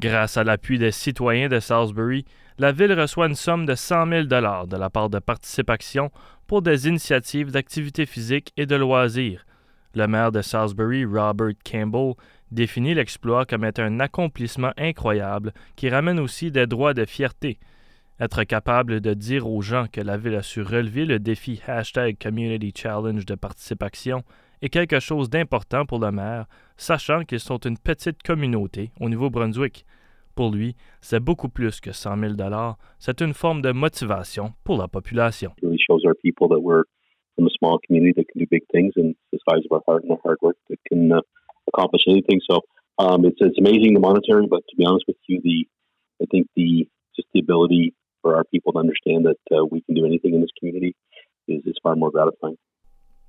Grâce à l'appui des citoyens de Salisbury, la ville reçoit une somme de 100 000 de la part de Participation pour des initiatives d'activité physique et de loisirs. Le maire de Salisbury, Robert Campbell, définit l'exploit comme étant un accomplissement incroyable qui ramène aussi des droits de fierté. Être capable de dire aux gens que la ville a su relever le défi hashtag Community Challenge de participation est quelque chose d'important pour le maire, sachant qu'ils sont une petite communauté au Nouveau-Brunswick. Pour lui, c'est beaucoup plus que 100 000 c'est une forme de motivation pour la population. um, it's amazing the monetary, but to be honest with you, I think the just the ability for our people to understand that uh, we can do anything in this community is, is far more gratifying.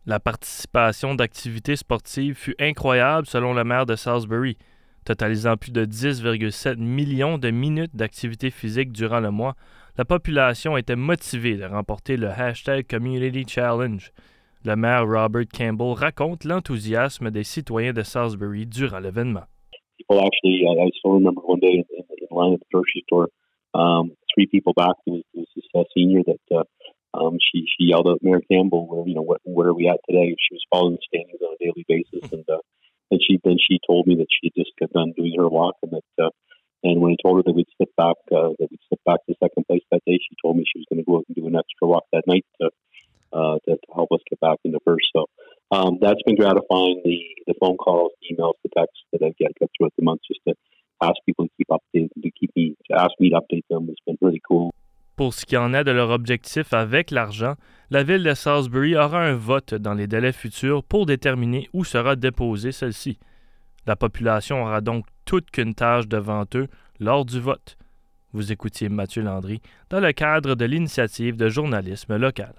La participation d'activités sportives fut incroyable selon le maire de Salisbury, totalisant plus de 10,7 millions de minutes d'activité physique durant le mois, la population était motivée de remporter le hashtag Community Challenge. Le maire Robert Campbell raconte l'enthousiasme des citoyens de Salisbury durant l'événement. Line store, um, uh, senior uh, um, she, she yelled out, Mayor Campbell, where, you know, what, where are we at today? She was following the standings on a daily basis. And, uh, and she, then she told me that she had just got done doing her walk and that, uh, And when I told her that we'd slip back, uh, that we'd slip back to second place that day, she told me she was going to go out and do an extra walk that night to, uh, to, to help us get back into first. So um, that's been gratifying. The the phone calls, emails, the texts that I get, throughout the month just to ask people to keep updated, to keep me, to ask me to update them has been really cool. Pour ce qui en est de leur objectif avec l'argent, la ville de Salisbury aura un vote dans les délais futurs pour déterminer où sera déposée celle-ci. La population aura donc toute qu'une tâche devant eux lors du vote. Vous écoutiez Mathieu Landry dans le cadre de l'initiative de journalisme local.